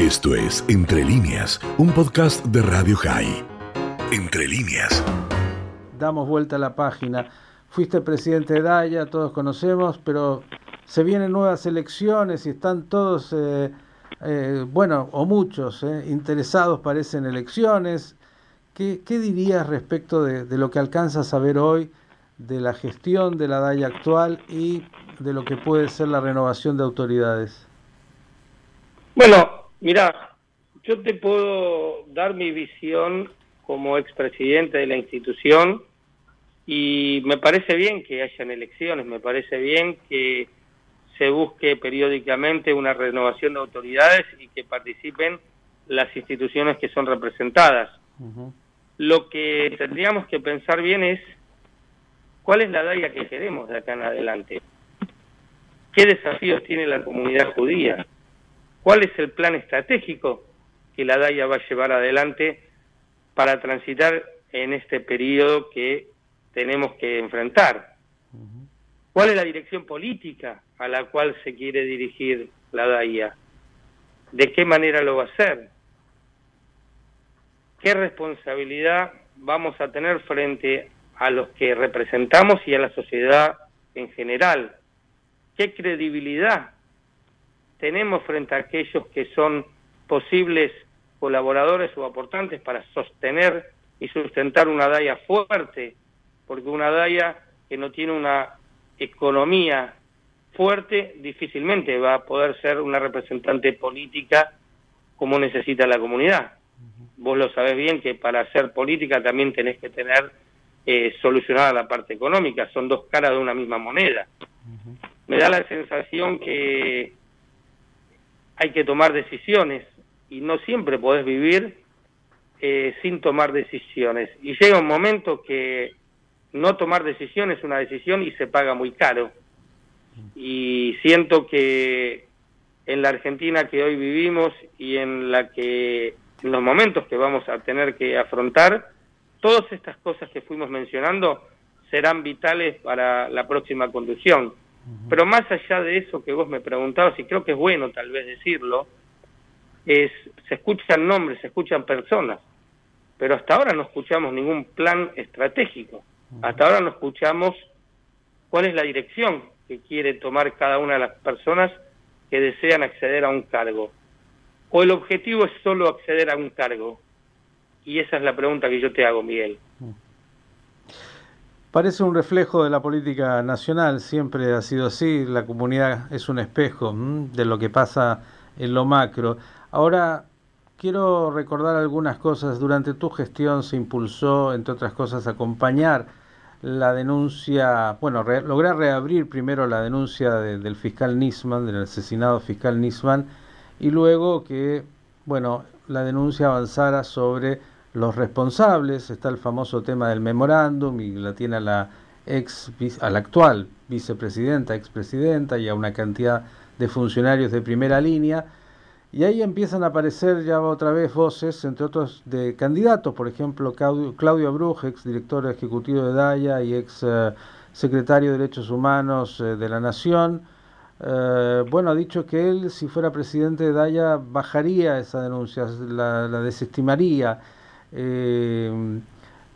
Esto es Entre líneas, un podcast de Radio High. Entre líneas. Damos vuelta a la página. Fuiste presidente de Daya, todos conocemos, pero se vienen nuevas elecciones y están todos, eh, eh, bueno, o muchos, eh, interesados parecen elecciones. ¿Qué, ¿Qué, dirías respecto de, de, lo que alcanzas a ver hoy de la gestión de la DAIA actual y de lo que puede ser la renovación de autoridades? Bueno, mira, yo te puedo dar mi visión como expresidente de la institución y me parece bien que hayan elecciones, me parece bien que se busque periódicamente una renovación de autoridades y que participen las instituciones que son representadas. Uh -huh. Lo que tendríamos que pensar bien es cuál es la DAIA que queremos de acá en adelante. ¿Qué desafíos tiene la comunidad judía? ¿Cuál es el plan estratégico que la DAIA va a llevar adelante para transitar en este periodo que tenemos que enfrentar? ¿Cuál es la dirección política a la cual se quiere dirigir la DAIA? ¿De qué manera lo va a hacer? ¿Qué responsabilidad vamos a tener frente a los que representamos y a la sociedad en general? ¿Qué credibilidad tenemos frente a aquellos que son posibles colaboradores o aportantes para sostener y sustentar una DAIA fuerte? Porque una DAIA que no tiene una economía fuerte difícilmente va a poder ser una representante política como necesita la comunidad. Vos lo sabés bien que para hacer política también tenés que tener eh, solucionada la parte económica, son dos caras de una misma moneda. Me da la sensación que hay que tomar decisiones y no siempre podés vivir eh, sin tomar decisiones. Y llega un momento que no tomar decisiones es una decisión y se paga muy caro. Y siento que en la Argentina que hoy vivimos y en la que en los momentos que vamos a tener que afrontar, todas estas cosas que fuimos mencionando serán vitales para la próxima conducción. Pero más allá de eso que vos me preguntabas, y creo que es bueno tal vez decirlo, es se escuchan nombres, se escuchan personas, pero hasta ahora no escuchamos ningún plan estratégico. Hasta ahora no escuchamos cuál es la dirección que quiere tomar cada una de las personas que desean acceder a un cargo o el objetivo es solo acceder a un cargo? Y esa es la pregunta que yo te hago, Miguel. Parece un reflejo de la política nacional, siempre ha sido así, la comunidad es un espejo de lo que pasa en lo macro. Ahora, quiero recordar algunas cosas. Durante tu gestión se impulsó, entre otras cosas, acompañar la denuncia, bueno, lograr reabrir primero la denuncia de, del fiscal Nisman, del asesinado fiscal Nisman, y luego que, bueno, la denuncia avanzara sobre los responsables, está el famoso tema del memorándum y la tiene a la ex a la actual vicepresidenta, expresidenta y a una cantidad de funcionarios de primera línea y ahí empiezan a aparecer ya otra vez voces, entre otros de candidatos, por ejemplo Claudio, Bruj, ex director ejecutivo de DAIA y ex uh, secretario de Derechos Humanos uh, de la Nación, Uh, bueno, ha dicho que él, si fuera presidente de Daya, bajaría esa denuncia, la desestimaría. Eh,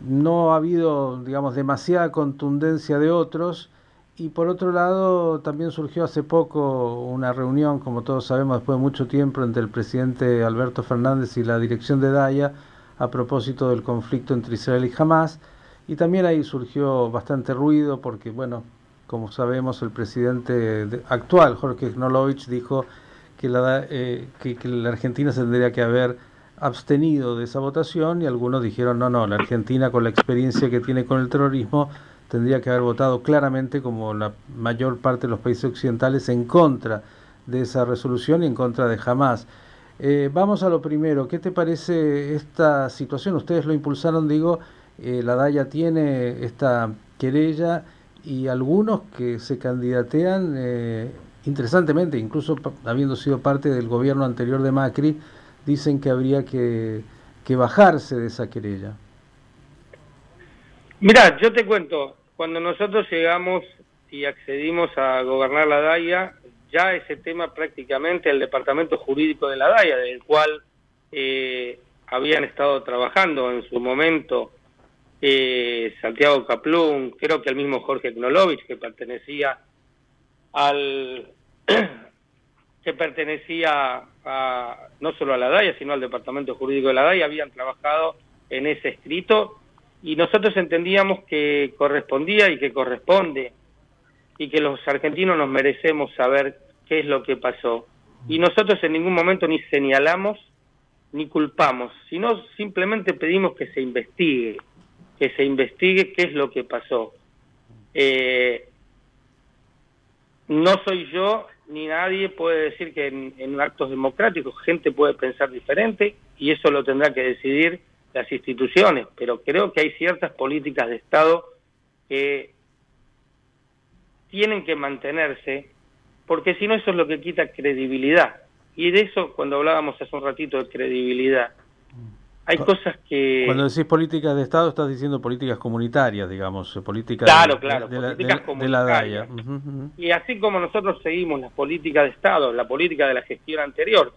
no ha habido, digamos, demasiada contundencia de otros. Y por otro lado, también surgió hace poco una reunión, como todos sabemos, después de mucho tiempo, entre el presidente Alberto Fernández y la dirección de Daya a propósito del conflicto entre Israel y Hamas. Y también ahí surgió bastante ruido porque, bueno, como sabemos, el presidente actual, Jorge Knolovich, dijo que la, eh, que, que la Argentina tendría que haber abstenido de esa votación y algunos dijeron, no, no, la Argentina con la experiencia que tiene con el terrorismo tendría que haber votado claramente, como la mayor parte de los países occidentales, en contra de esa resolución y en contra de Hamas. Eh, vamos a lo primero, ¿qué te parece esta situación? Ustedes lo impulsaron, digo, eh, la DAIA tiene esta querella y algunos que se candidatean eh, interesantemente, incluso habiendo sido parte del gobierno anterior de Macri, dicen que habría que, que bajarse de esa querella. Mira, yo te cuento, cuando nosotros llegamos y accedimos a gobernar la DAIA, ya ese tema prácticamente el departamento jurídico de la DAIA, del cual eh, habían estado trabajando en su momento eh, Santiago Caplún, creo que el mismo Jorge Knolovich, que pertenecía al que pertenecía a, no solo a la DAIA, sino al departamento jurídico de la DAIA, habían trabajado en ese escrito y nosotros entendíamos que correspondía y que corresponde y que los argentinos nos merecemos saber qué es lo que pasó. Y nosotros en ningún momento ni señalamos ni culpamos, sino simplemente pedimos que se investigue, que se investigue qué es lo que pasó. Eh, no soy yo ni nadie puede decir que en, actos democráticos gente puede pensar diferente y eso lo tendrá que decidir las instituciones, pero creo que hay ciertas políticas de Estado que tienen que mantenerse porque si no eso es lo que quita credibilidad. Y de eso, cuando hablábamos hace un ratito de credibilidad, hay cosas que... Cuando decís políticas de Estado, estás diciendo políticas comunitarias, digamos, eh, políticas claro, de, claro, de, políticas de, de, la DAIA. Uh -huh, uh -huh. Y así como nosotros seguimos la política de Estado, la política de la gestión anterior,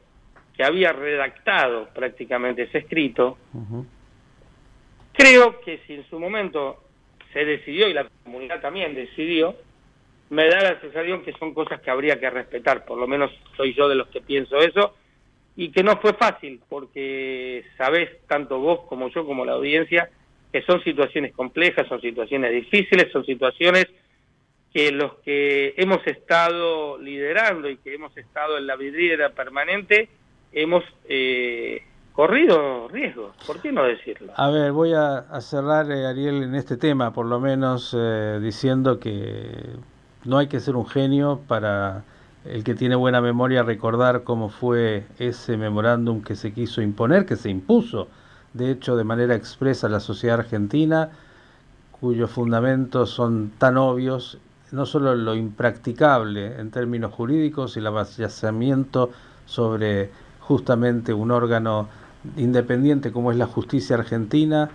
que había redactado prácticamente ese escrito, uh -huh. creo que si en su momento se decidió, y la comunidad también decidió, me da la sensación que son cosas que habría que respetar, por lo menos soy yo de los que pienso eso, y que no fue fácil, porque sabés, tanto vos como yo, como la audiencia, que son situaciones complejas, son situaciones difíciles, son situaciones que los que hemos estado liderando y que hemos estado en la vidriera permanente, hemos eh, corrido riesgos, ¿por qué no decirlo? A ver, voy a, cerrar, eh, Ariel, en este tema, por lo menos eh, diciendo que no hay que ser un genio para el que tiene buena memoria recordar cómo fue ese memorándum que se quiso imponer, que se impuso, de hecho, de manera expresa a la sociedad argentina, cuyos fundamentos son tan obvios, no solo lo impracticable en términos jurídicos y el avasallamiento sobre justamente un órgano independiente como es la justicia argentina,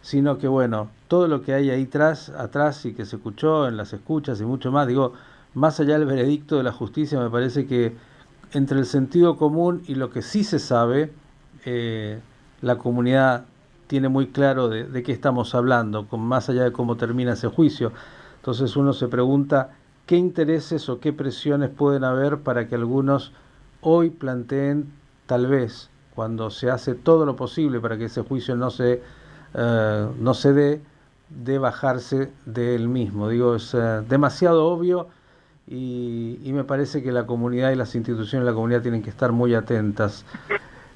sino que bueno, todo lo que hay ahí atrás, atrás y que se escuchó en las escuchas y mucho más, digo, más allá del veredicto de la justicia, me parece que entre el sentido común y lo que sí se sabe, eh, la comunidad tiene muy claro de, qué estamos hablando, con más allá de cómo termina ese juicio. Entonces uno se pregunta qué intereses o qué presiones pueden haber para que algunos hoy planteen, tal vez, cuando se hace todo lo posible para que ese juicio no se, uh, no se dé, de bajarse del mismo. Digo, es uh, demasiado obvio y, me parece que la comunidad y las instituciones de la comunidad tienen que estar muy atentas.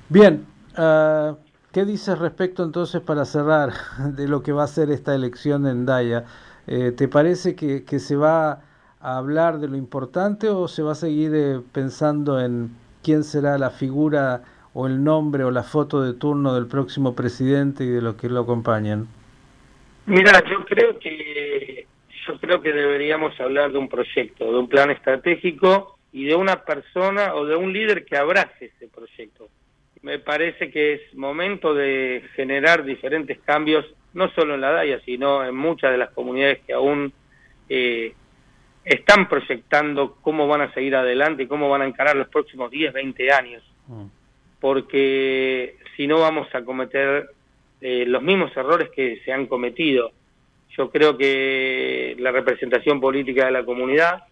Bien, uh, ¿qué dices respecto entonces para cerrar de lo que va a ser esta elección en Daya? Eh, ¿Te parece que, que, se va a hablar de lo importante o se va a seguir eh, pensando en quién será la figura o el nombre o la foto de turno del próximo presidente y de los que lo acompañan? Mira, yo creo que yo creo que deberíamos hablar de un proyecto, de un plan estratégico y de una persona o de un líder que abrace ese proyecto. Me parece que es momento de generar diferentes cambios, no solo en la DAIA, sino en muchas de las comunidades que aún eh, están proyectando cómo van a seguir adelante y cómo van a encarar los próximos 10, 20 años. Mm. Porque si no vamos a cometer eh, los mismos errores que se han cometido. Yo creo que la representación política de la comunidad,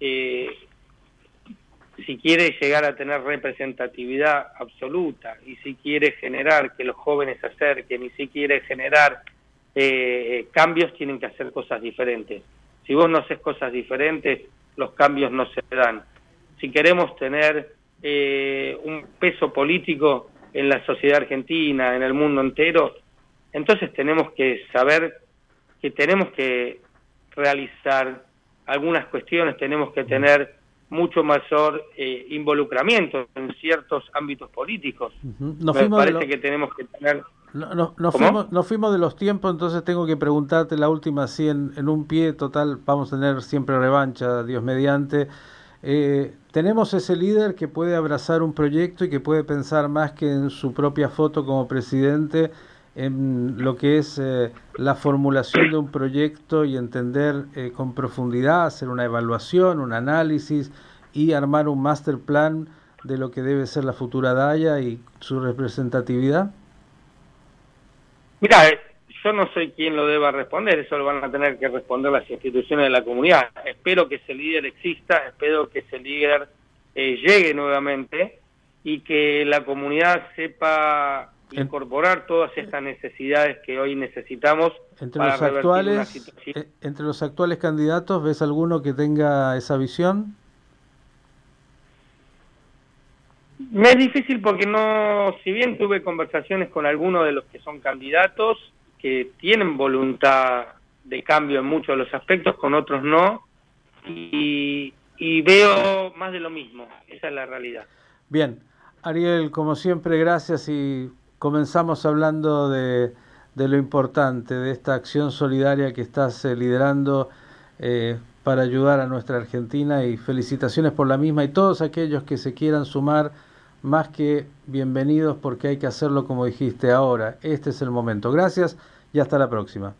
eh, si quiere llegar a tener representatividad absoluta y si quiere generar que los jóvenes se acerquen y si quiere generar eh, cambios, tienen que hacer cosas diferentes. Si vos no haces cosas diferentes, los cambios no se dan. Si queremos tener eh, un peso político en la sociedad argentina, en el mundo entero, entonces tenemos que saber que tenemos que realizar algunas cuestiones, tenemos que tener mucho mayor eh, involucramiento en ciertos ámbitos políticos. Uh -huh. nos Me parece lo... que tenemos que tener... No, no, nos, fuimos, nos, fuimos, de los tiempos, entonces tengo que preguntarte la última, así en, en un pie total, vamos a tener siempre revancha, Dios mediante. Eh, tenemos ese líder que puede abrazar un proyecto y que puede pensar más que en su propia foto como presidente, en lo que es eh, la formulación de un proyecto y entender eh, con profundidad, hacer una evaluación, un análisis y armar un master plan de lo que debe ser la futura DAIA y su representatividad? Mira, eh, yo no soy quien lo deba responder, eso lo van a tener que responder las instituciones de la comunidad. Espero que ese líder exista, espero que ese líder eh, llegue nuevamente y que la comunidad sepa incorporar todas estas necesidades que hoy necesitamos entre los actuales eh, entre los actuales candidatos ves alguno que tenga esa visión me es difícil porque no si bien tuve conversaciones con algunos de los que son candidatos que tienen voluntad de cambio en muchos de los aspectos con otros no y, y veo más de lo mismo. Esa es la realidad. Bien. Ariel como siempre gracias y comenzamos hablando de, lo importante, de esta acción solidaria que estás eh, liderando eh, para ayudar a nuestra Argentina y felicitaciones por la misma y todos aquellos que se quieran sumar, más que bienvenidos porque hay que hacerlo como dijiste ahora. Este es el momento. Gracias y hasta la próxima.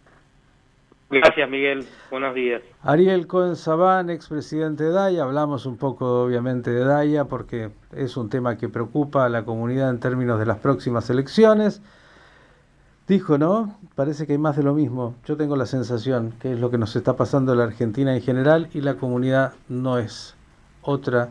Gracias, Miguel. Buenos días. Ariel Cohen Sabán, expresidente de DAIA. Hablamos un poco, obviamente, de DAIA porque es un tema que preocupa a la comunidad en términos de las próximas elecciones. Dijo, ¿no? Parece que hay más de lo mismo. Yo tengo la sensación que es lo que nos está pasando en la Argentina en general y la comunidad no es otra